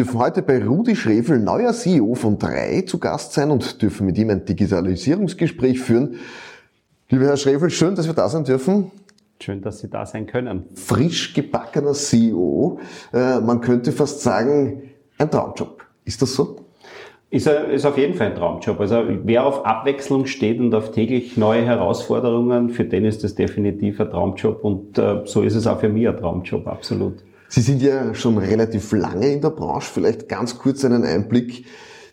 dürfen heute bei Rudi Schrevel, neuer CEO von 3, zu Gast sein und dürfen mit ihm ein Digitalisierungsgespräch führen. Lieber Herr Schrevel, schön, dass wir da sein dürfen. Schön, dass Sie da sein können. Frisch gebackener CEO. Äh, man könnte fast sagen, ein Traumjob. Ist das so? Ist, ist auf jeden Fall ein Traumjob. Also wer auf Abwechslung steht und auf täglich neue Herausforderungen, für den ist das definitiv ein Traumjob und äh, so ist es auch für mich ein Traumjob, absolut. Sie sind ja schon relativ lange in der Branche. Vielleicht ganz kurz einen Einblick.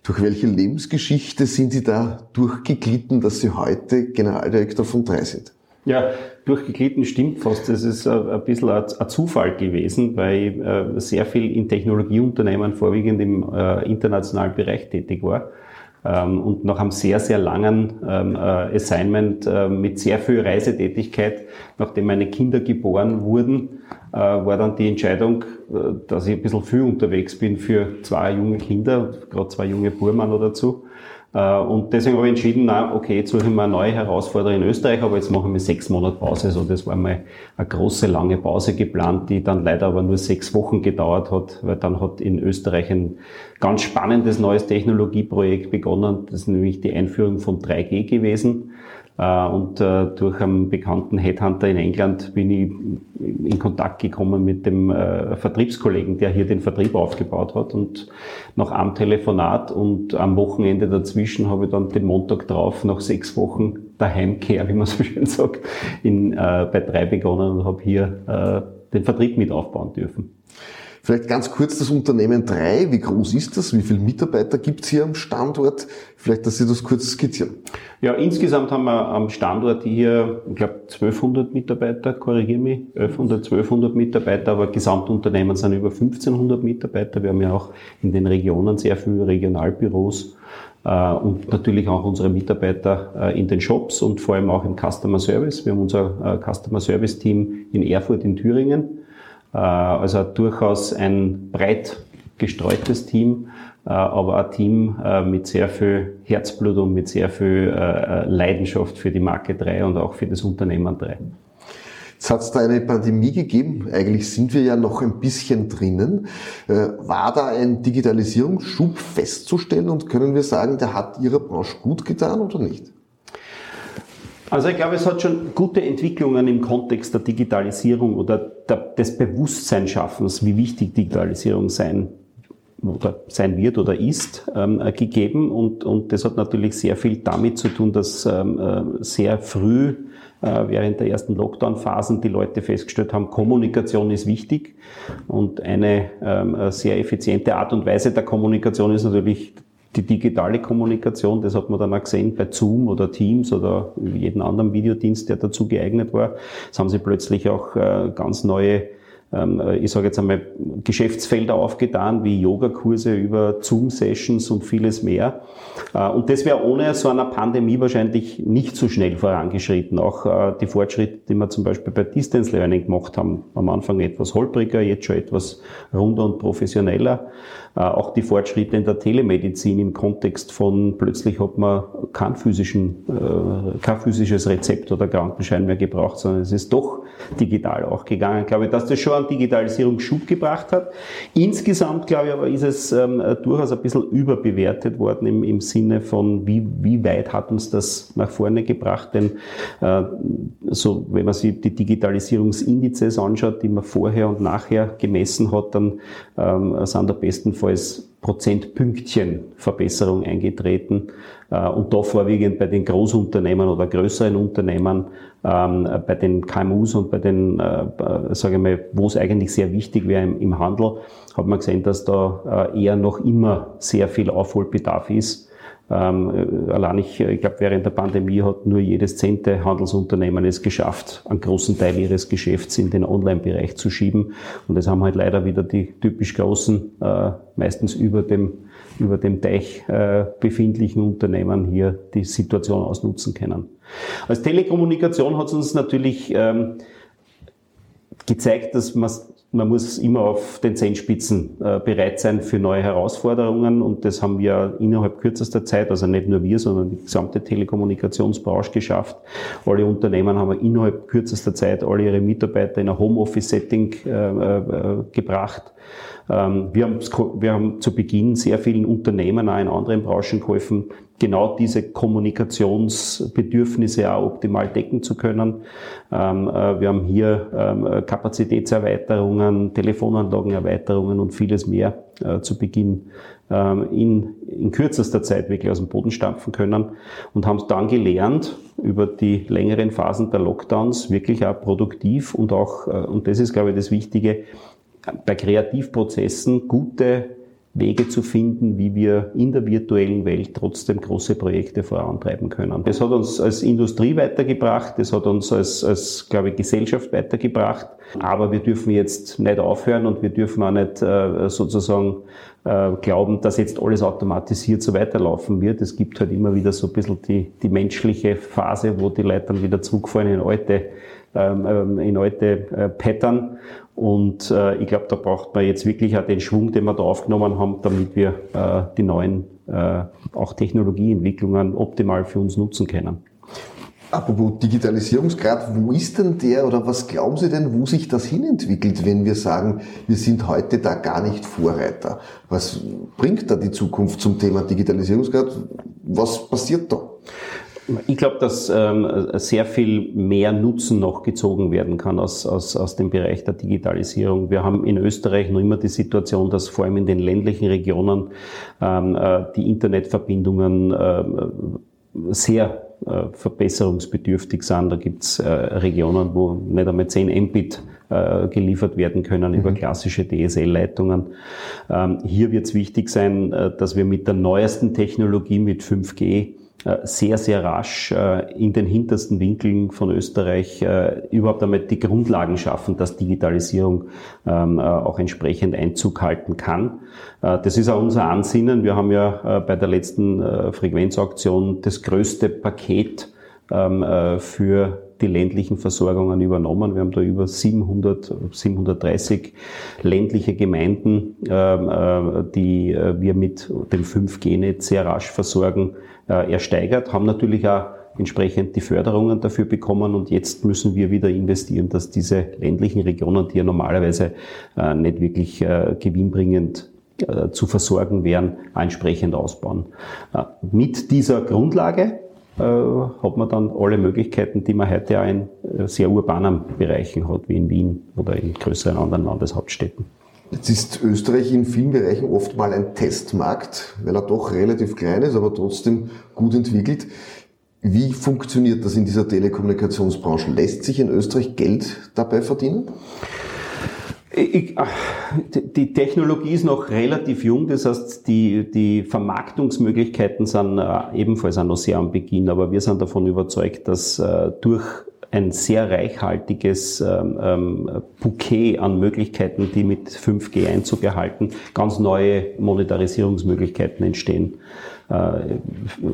Durch welche Lebensgeschichte sind Sie da durchgeglitten, dass Sie heute Generaldirektor von 3 sind? Ja, durchgeglitten stimmt fast. Das ist ein bisschen ein Zufall gewesen, weil ich äh, sehr viel in Technologieunternehmen vorwiegend im äh, internationalen Bereich tätig war. Ähm, und nach einem sehr, sehr langen ähm, äh, Assignment mit sehr viel Reisetätigkeit, nachdem meine Kinder geboren wurden, war dann die Entscheidung, dass ich ein bisschen viel unterwegs bin für zwei junge Kinder, gerade zwei junge Burmann dazu. Äh, und deswegen habe ich entschieden, na, okay, jetzt suche ich mir eine neue Herausforderung in Österreich, aber jetzt mache ich mir sechs Monate Pause. Also das war mal eine große, lange Pause geplant, die dann leider aber nur sechs Wochen gedauert hat, weil dann hat in Österreich ein ganz spannendes neues Technologieprojekt begonnen. Das ist nämlich die Einführung von 3G gewesen. Äh, und äh, durch einen bekannten Headhunter in England bin ich in Kontakt gekommen mit dem äh, Vertriebskollegen, der hier den Vertrieb aufgebaut hat. Und nach einem Telefonat und am Wochenende dazwischen habe ich dann den Montag drauf, nach sechs Wochen der Heimkehr, wie man so schön sagt, in, bei drei begonnen und habe hier den Vertrieb mit aufbauen dürfen. Vielleicht ganz kurz das Unternehmen 3. Wie groß ist das? Wie viele Mitarbeiter gibt es hier am Standort? Vielleicht, dass Sie das kurz skizzieren. Ja, insgesamt haben wir am Standort hier, ich glaube, 1200 Mitarbeiter, korrigiere mich, 1100, 1200 Mitarbeiter, aber Gesamtunternehmen sind über 1500 Mitarbeiter. Wir haben ja auch in den Regionen sehr viele Regionalbüros äh, und natürlich auch unsere Mitarbeiter äh, in den Shops und vor allem auch im Customer Service. Wir haben unser äh, Customer Service Team in Erfurt in Thüringen also durchaus ein breit gestreutes Team, äh, aber ein Team äh, mit sehr viel Herzblut und mit sehr viel Leidenschaft für die Marke 3 und auch für das Unternehmen 3. Jetzt hat es da eine Pandemie gegeben. Eigentlich sind wir ja noch ein bisschen drinnen. War da ein Digitalisierungsschub festzustellen und können wir sagen, der hat Ihrer Branche gut getan oder nicht? Also ich glaube, es hat schon gute Entwicklungen im Kontext der Digitalisierung oder der, des Bewusstseinsschaffens, wie wichtig Digitalisierung sein oder sein wird oder ist, ähm, gegeben. Und, und das hat natürlich sehr viel damit zu tun, dass ähm, äh, sehr früh äh, während der ersten Lockdown-Phasen die Leute festgestellt haben, Kommunikation ist wichtig. Und eine ähm, sehr effiziente Art und Weise der Kommunikation ist natürlich die digitale Kommunikation, das hat man dann auch gesehen bei Zoom oder Teams oder jeden anderen Videodienst, der dazu geeignet war. Das haben sie plötzlich auch äh, ganz neue ähm, ich sage jetzt einmal, Geschäftsfelder aufgetan, wie Yogakurse über Zoom-Sessions und vieles mehr. Äh, und das wäre ohne so einer Pandemie wahrscheinlich nicht so schnell vorangeschritten. Auch äh, die Fortschritte, die wir zum Beispiel bei Distance Learning gemacht haben, am Anfang etwas holpriger, jetzt schon etwas runder und professioneller. Äh, auch die Fortschritte in der Telemedizin im Kontext von plötzlich hat man kein, physischen, äh, kein physisches Rezept oder Krankenschein mehr gebraucht, sondern es ist doch digital auch gegangen. Ich glaube, dass das schon einen Digitalisierungsschub gebracht hat. Insgesamt, glaube ich, aber ist es ähm, durchaus ein bisschen überbewertet worden im, im Sinne von, wie, wie weit hat uns das nach vorne gebracht? Denn äh, so, wenn man sich die Digitalisierungsindizes anschaut, die man vorher und nachher gemessen hat, dann ähm, sind da bestenfalls Prozentpünktchen Verbesserung eingetreten. Äh, und da vorwiegend bei den Großunternehmen oder größeren Unternehmen, ähm, bei den KMUs und bei den, äh, sage ich mal, wo es eigentlich sehr wichtig wäre im, Handel, hat man gesehen, dass da äh, eher noch immer sehr viel Aufholbedarf ist ähm, allein ich, ich glaube, während der Pandemie hat nur jedes zehnte Handelsunternehmen es geschafft, einen großen Teil ihres Geschäfts in den Online-Bereich zu schieben. Und das haben halt leider wieder die typisch großen, äh, meistens über dem, über dem Teich äh, befindlichen Unternehmen hier die Situation ausnutzen können. Als Telekommunikation hat es uns natürlich ähm, gezeigt, dass man man muss immer auf den Zehenspitzen äh, bereit sein für neue Herausforderungen und das haben wir innerhalb kürzester Zeit, also nicht nur wir, sondern die gesamte Telekommunikationsbranche geschafft. Alle Unternehmen haben innerhalb kürzester Zeit alle ihre Mitarbeiter in ein Homeoffice-Setting äh, äh, gebracht. Ähm, wir, haben, wir haben zu Beginn sehr vielen Unternehmen auch in anderen Branchen geholfen, genau diese Kommunikationsbedürfnisse auch optimal decken zu können. Ähm, äh, wir haben hier ähm, Kapazitätserweiterungen, Telefonanlagenerweiterungen und vieles mehr äh, zu Beginn in, in kürzester Zeit wirklich aus dem Boden stampfen können und haben dann gelernt, über die längeren Phasen der Lockdowns wirklich auch produktiv und auch, äh, und das ist, glaube ich, das Wichtige, bei Kreativprozessen gute Wege zu finden, wie wir in der virtuellen Welt trotzdem große Projekte vorantreiben können. Das hat uns als Industrie weitergebracht, das hat uns als, als glaube ich, Gesellschaft weitergebracht. Aber wir dürfen jetzt nicht aufhören und wir dürfen auch nicht äh, sozusagen äh, glauben, dass jetzt alles automatisiert so weiterlaufen wird. Es gibt halt immer wieder so ein bisschen die, die menschliche Phase, wo die Leute dann wieder zurückfallen in alte, ähm, ähm in alte äh, Pattern. Und äh, ich glaube, da braucht man jetzt wirklich auch den Schwung, den wir da aufgenommen haben, damit wir äh, die neuen äh, auch Technologieentwicklungen optimal für uns nutzen können. Apropos Digitalisierungsgrad, wo ist denn der oder was glauben Sie denn, wo sich das hinentwickelt, wenn wir sagen, wir sind heute da gar nicht Vorreiter? Was bringt da die Zukunft zum Thema Digitalisierungsgrad? Was passiert da? Ich glaube, dass ähm, sehr viel mehr Nutzen noch gezogen werden kann aus, aus, aus dem Bereich der Digitalisierung. Wir haben in Österreich noch immer die Situation, dass vor allem in den ländlichen Regionen ähm, äh, die Internetverbindungen äh, sehr äh, verbesserungsbedürftig sind. Da gibt's äh, Regionen, wo nicht einmal 10 Mbit äh, geliefert werden können über mhm. klassische DSL-Leitungen. Ähm, hier wird es wichtig sein, äh, dass wir mit der neuesten Technologie, mit 5G, äh, sehr, sehr rasch äh, in den hintersten Winkeln von Österreich äh, überhaupt einmal die Grundlagen schaffen, dass Digitalisierung ähm, auch entsprechend Einzug halten kann. Das ist auch unser Ansinnen. Wir haben ja bei der letzten Frequenzauktion das größte Paket ähm, für die ländlichen Versorgungen übernommen. Wir haben da über 700, 730 ländliche Gemeinden, ähm, die wir mit dem 5G-Netz sehr rasch versorgen äh, ersteigert, haben natürlich auch entsprechend die Förderungen dafür bekommen und jetzt müssen wir wieder investieren, dass diese ländlichen Regionen, die ja normalerweise äh, nicht wirklich äh, gewinnbringend zu versorgen wären, entsprechend ausbauen. Mit dieser Grundlage hat man dann alle Möglichkeiten, die man heute auch in sehr urbanen Bereichen hat, wie in Wien oder in größeren anderen Landeshauptstädten. Jetzt ist Österreich in vielen Bereichen oft mal ein Testmarkt, weil er doch relativ klein ist, aber trotzdem gut entwickelt. Wie funktioniert das in dieser Telekommunikationsbranche? Lässt sich in Österreich Geld dabei verdienen? Ich, die Technologie ist noch relativ jung, das heißt, die, die Vermarktungsmöglichkeiten sind äh, ebenfalls auch noch sehr am Beginn, aber wir sind davon überzeugt, dass äh, durch ein sehr reichhaltiges ähm, ähm, Bouquet an Möglichkeiten, die mit 5G Einzug erhalten, ganz neue Monetarisierungsmöglichkeiten entstehen. Äh,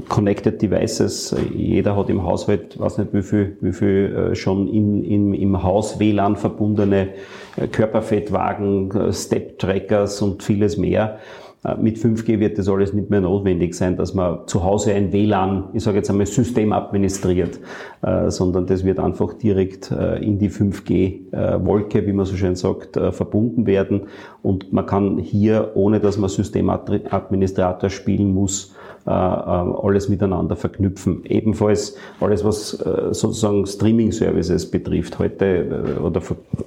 connected Devices, jeder hat im Haushalt, weiß nicht wie viel, wie viel äh, schon in, in, im Haus WLAN verbundene äh, Körperfettwagen, äh, Step-Trackers und vieles mehr. Äh, mit 5G wird das alles nicht mehr notwendig sein, dass man zu Hause ein WLAN, ich sage jetzt einmal System administriert, äh, sondern das wird einfach direkt äh, in die 5G-Wolke, wie man so schön sagt, verbunden werden. Und man kann hier, ohne dass man Systemadministrator spielen muss, alles miteinander verknüpfen. Ebenfalls alles, was äh, sozusagen Streaming-Services betrifft. Heute oder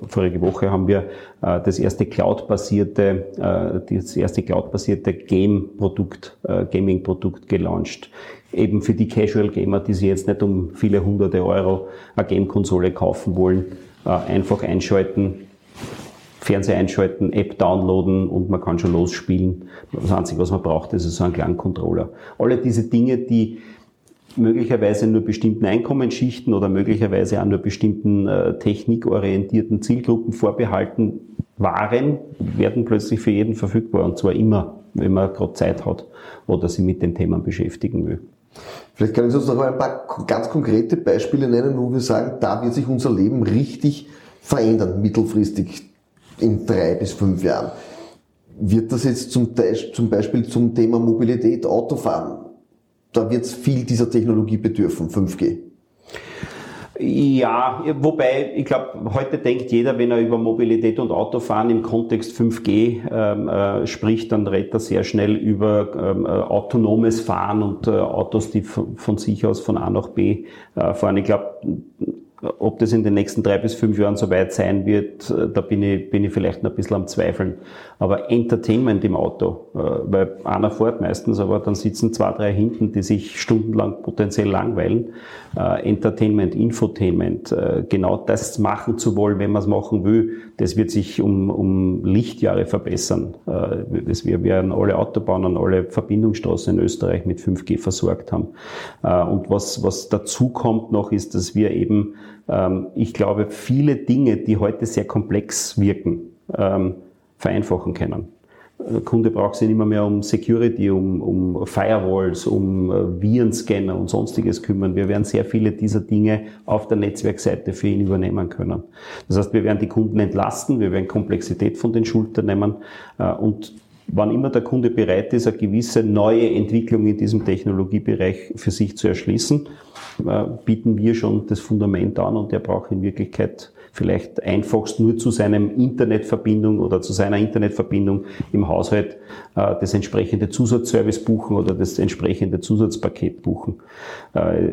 vorige Woche haben wir das erste Cloud-basierte, das erste Cloud-basierte Game-Produkt, Gaming-Produkt gelauncht eben für die Casual Gamer, die sich jetzt nicht um viele hunderte Euro eine Game-Konsole kaufen wollen, einfach einschalten, Fernseher einschalten, App downloaden und man kann schon losspielen. Das Einzige, was man braucht, ist so ein kleinen Controller. Alle diese Dinge, die möglicherweise nur bestimmten Einkommensschichten oder möglicherweise auch nur bestimmten äh, technikorientierten Zielgruppen vorbehalten waren, werden plötzlich für jeden verfügbar und zwar immer, wenn man gerade Zeit hat oder sich mit den Themen beschäftigen will. Vielleicht können Sie uns noch mal ein paar ganz konkrete Beispiele nennen, wo wir sagen, da wird sich unser Leben richtig verändern, mittelfristig in drei bis fünf Jahren. Wird das jetzt zum, zum Beispiel zum Thema Mobilität, Autofahren? Da wird es viel dieser Technologie bedürfen, 5G. Ja, wobei ich glaube, heute denkt jeder, wenn er über Mobilität und Autofahren im Kontext 5G ähm, äh, spricht, dann redet er sehr schnell über ähm, äh, autonomes Fahren und äh, Autos, die von, sich aus von A nach B äh, fahren. Ich glaube, ob das in den nächsten drei bis fünf Jahren so weit sein wird, äh, da bin ich, bin ich vielleicht noch ein bisschen am Zweifeln. Aber Entertainment im Auto, äh, weil einer fährt meistens, aber dann sitzen zwei, drei hinten, die sich stundenlang potenziell langweilen. Äh, Entertainment, Infotainment, genau das machen zu wollen, wenn man es machen will, das wird sich um, um Lichtjahre verbessern. Wir werden alle Autobahnen, alle Verbindungsstraßen in Österreich mit 5G versorgt haben. Und was, was dazu kommt noch, ist, dass wir eben ähm, ich glaube, viele Dinge, die heute sehr komplex wirken, ähm, vereinfachen können. Der Kunde braucht sich nicht mehr, mehr um Security, um, um Firewalls, um äh, Virenscanner und sonstiges kümmern. Wir werden sehr viele dieser Dinge auf der Netzwerkseite für ihn übernehmen können. Das heißt, wir werden die Kunden entlasten, wir werden Komplexität von den Schultern nehmen äh, und wann immer der Kunde bereit ist, eine gewisse neue Entwicklung in diesem Technologiebereich für sich zu erschließen, äh, bieten wir schon das Fundament an und er braucht in Wirklichkeit vielleicht einfachst nur zu seinem Internetverbindung oder zu seiner Internetverbindung im Haushalt äh, das entsprechende Zusatzservice buchen oder das entsprechende Zusatzpaket buchen. Äh,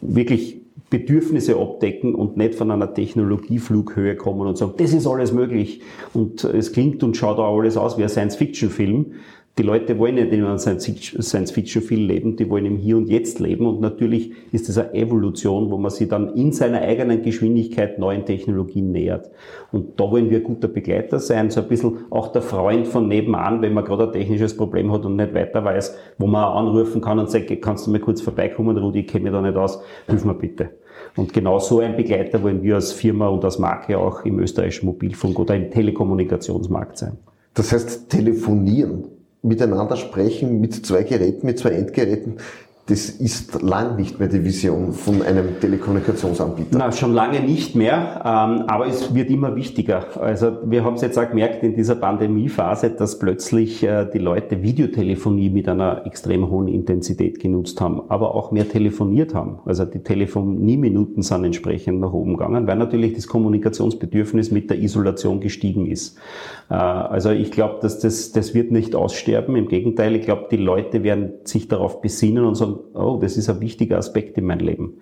wirklich Bedürfnisse abdecken und nicht von einer Technologieflughöhe kommen und sagen, das ist alles möglich und es klingt und schaut auch alles aus wie ein Science-Fiction-Film, die Leute wollen nicht in einem Science-Fiction-Film leben, die wollen im Hier und Jetzt leben. Und natürlich ist das eine Evolution, wo man sich dann in seiner eigenen Geschwindigkeit neuen Technologien nähert. Und da wollen wir guter Begleiter sein, so ein bisschen auch der Freund von nebenan, wenn man gerade ein technisches Problem hat und nicht weiter weiß, wo man anrufen kann und sagt, kannst du mir kurz vorbeikommen, Rudi, ich kenne mich da nicht aus, hilf mir bitte. Und genau so ein Begleiter wollen wir als Firma und als Marke auch im österreichischen Mobilfunk oder im Telekommunikationsmarkt sein. Das heißt, telefonieren miteinander sprechen mit zwei Geräten, mit zwei Endgeräten, das ist lang nicht mehr die Vision von einem Telekommunikationsanbieter. Na, schon lange nicht mehr, ähm, aber es wird immer wichtiger. Also wir haben es jetzt auch gemerkt in dieser Pandemiephase, dass plötzlich äh, die Leute Videotelefonie mit einer extrem hohen Intensität genutzt haben, aber auch mehr telefoniert haben. Also die Telefonieminuten sind entsprechend nach oben gegangen, weil natürlich das Kommunikationsbedürfnis mit der Isolation gestiegen ist. Äh, also ich glaube, dass das, das wird nicht aussterben. Im Gegenteil, ich glaube, die Leute werden sich darauf besinnen und sagen, oh, das ist ein wichtiger Aspekt in meinem Leben.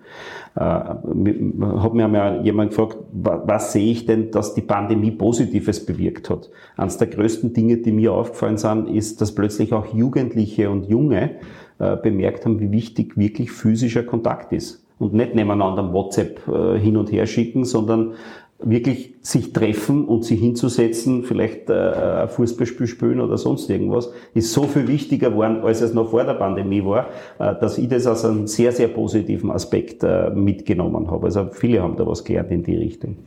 Äh, hat mir einmal jemand gefragt, was sehe ich denn, dass die Pandemie Positives bewirkt hat? Eines der größten Dinge, die mir aufgefallen sind, ist, dass plötzlich auch Jugendliche und Junge äh, bemerkt haben, wie wichtig wirklich physischer Kontakt ist und nicht nebeneinander WhatsApp äh, hin und her schicken, sondern wirklich sich treffen und sich hinzusetzen, vielleicht äh, ein Fußballspiel spielen oder sonst irgendwas, ist so viel wichtiger geworden, als es noch vor der Pandemie war, äh, dass ich das als einen sehr, sehr positiven Aspekt äh, mitgenommen habe. Also viele haben da was gelernt in die Richtung.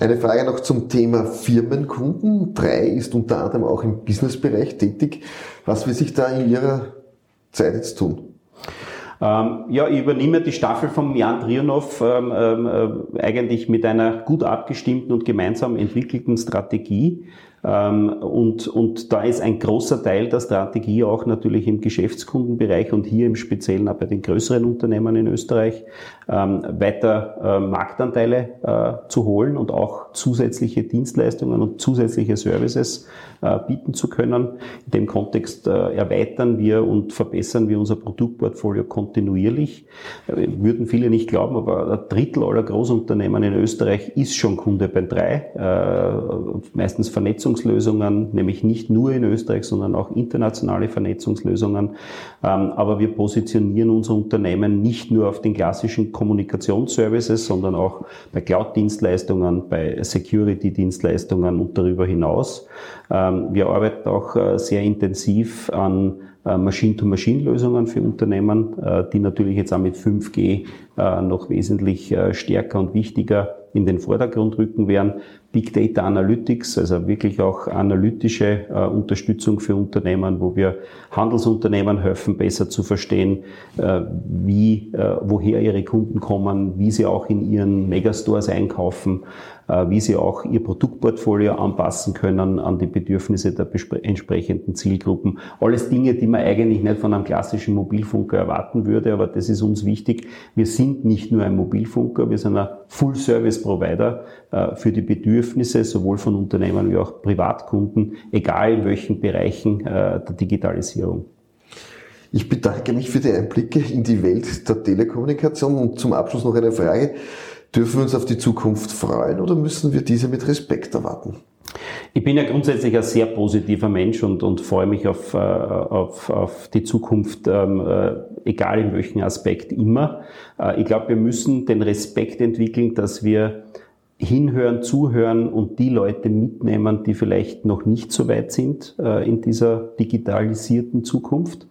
Eine Frage noch zum Thema Firmenkunden. Drei ist unter anderem auch im Businessbereich tätig. Was will sich da in Ihrer Zeit jetzt tun? Ähm, ja, ich übernehme die Staffel von Jan Trionov ähm, ähm, äh, eigentlich mit einer gut abgestimmten und gemeinsam entwickelten Strategie. Ähm, und, und da ist ein großer Teil der Strategie auch natürlich im Geschäftskundenbereich und hier im Speziellen auch bei den größeren Unternehmen in Österreich ähm, weiter äh, Marktanteile äh, zu holen und auch zusätzliche Dienstleistungen und zusätzliche Services äh, bieten zu können. In dem Kontext erweitern wir und verbessern wir unser Produktportfolio kontinuierlich. Würden viele nicht glauben, aber ein Drittel aller Großunternehmen in Österreich ist schon Kunde bei drei, meistens Vernetzungslösungen, nämlich nicht nur in Österreich, sondern auch internationale Vernetzungslösungen. Ähm, aber wir positionieren unser Unternehmen nicht nur auf den klassischen Kommunikationsservices, sondern auch bei Cloud-Dienstleistungen, bei Security-Dienstleistungen und darüber hinaus. Ähm, wir arbeiten auch äh, sehr intensiv an Machine-to-Machine-Lösungen für Unternehmen, äh, die natürlich jetzt auch mit 5G noch wesentlich stärker und wichtiger in den Vordergrund rücken werden. Big Data Analytics, also wirklich auch analytische äh, Unterstützung für Unternehmen, wo wir Handelsunternehmen helfen, besser zu verstehen, äh, wie, äh, woher ihre Kunden kommen, wie sie auch in ihren Megastores einkaufen äh, wie sie auch ihr Produktportfolio anpassen können an die Bedürfnisse der entsprechenden Zielgruppen. Alles Dinge, die man eigentlich nicht von einem klassischen Mobilfunker erwarten würde, aber das ist uns wichtig. Wir sind nicht nur ein Mobilfunker, wir sind ein Full-Service-Provider äh, für die Bedürfnisse sowohl von Unternehmen wie auch Privatkunden, egal in welchen Bereichen äh, der Digitalisierung. Ich bedanke mich für die Einblicke in die Welt der Telekommunikation und zum Abschluss noch eine Frage. Dürfen wir uns auf die Zukunft freuen oder müssen wir diese mit Respekt erwarten? Ich bin ja grundsätzlich ein sehr positiver Mensch und, und freue mich auf, äh, auf, auf die Zukunft, ähm, äh, egal in welchem Aspekt immer. Äh, ich glaube, wir müssen den Respekt entwickeln, dass wir hinhören, zuhören und die Leute mitnehmen, die vielleicht noch nicht so weit sind in dieser digitalisierten Zukunft.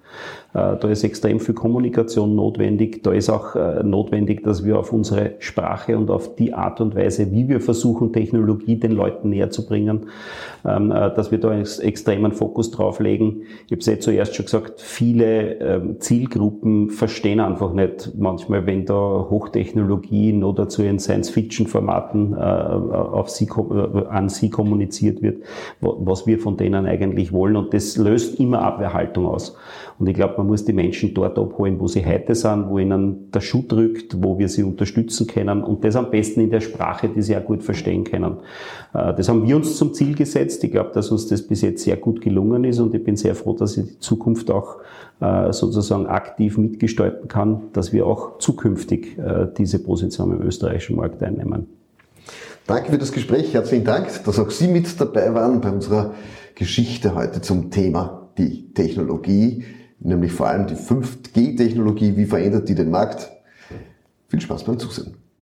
Äh, da ist extrem viel Kommunikation notwendig. Da ist auch äh, notwendig, dass wir auf unsere Sprache und auf die Art und Weise, wie wir versuchen, Technologie den Leuten näher zu bringen, ähm, äh, dass wir da einen extremen Fokus drauf legen. Ich habe es ja zuerst schon gesagt, viele ähm, Zielgruppen verstehen einfach nicht manchmal, wenn da Hochtechnologie nur dazu in Science-Fiction-Formaten an sie kommuniziert wird, was wir von denen eigentlich wollen. Und das löst immer Abwehrhaltung aus. Ich glaube, man muss die Menschen dort abholen, wo sie heute sind, wo ihnen der Schuh drückt, wo wir sie unterstützen können und das am besten in der Sprache, die sie auch gut verstehen können. Äh, das haben wir uns zum Ziel gesetzt. Ich glaube, dass uns das bis jetzt sehr gut gelungen ist und ich bin sehr froh, dass ich die Zukunft auch äh, sozusagen aktiv mitgestalten kann, dass wir auch zukünftig äh, diese Position im österreichischen Markt einnehmen. Danke für das Gespräch. Herzlichen Dank, dass auch Sie mit dabei waren bei unserer Geschichte heute zum Thema die Technologie, nämlich vor allem die 5G-Technologie, wie verändert die den Markt? Viel Spaß beim Zusehen.